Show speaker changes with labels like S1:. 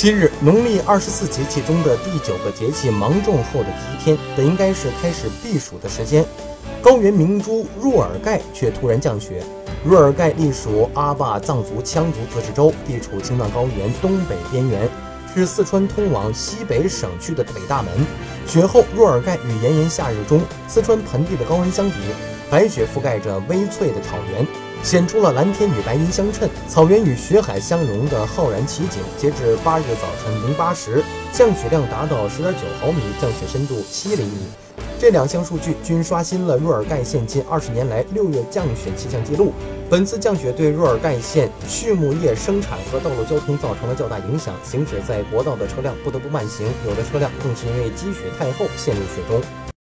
S1: 七日，农历二十四节气中的第九个节气芒种后的第一天，本应该是开始避暑的时间。高原明珠若尔盖却突然降雪。若尔盖隶属阿坝藏族羌族自治州，地处青藏高原东北边缘，是四川通往西北省区的北大门。雪后，若尔盖与炎炎夏日中四川盆地的高温相比，白雪覆盖着微翠的草原，显出了蓝天与白云相衬、草原与雪海相融的浩然奇景。截至八日早晨零八时，降雪量达到十点九毫米，降雪深度七厘米。这两项数据均刷新了若尔盖县近二十年来六月降雪气象记录。本次降雪对若尔盖县畜牧业生产和道路交通造成了较大影响，行驶在国道的车辆不得不慢行，有的车辆更是因为积雪太厚陷入雪中。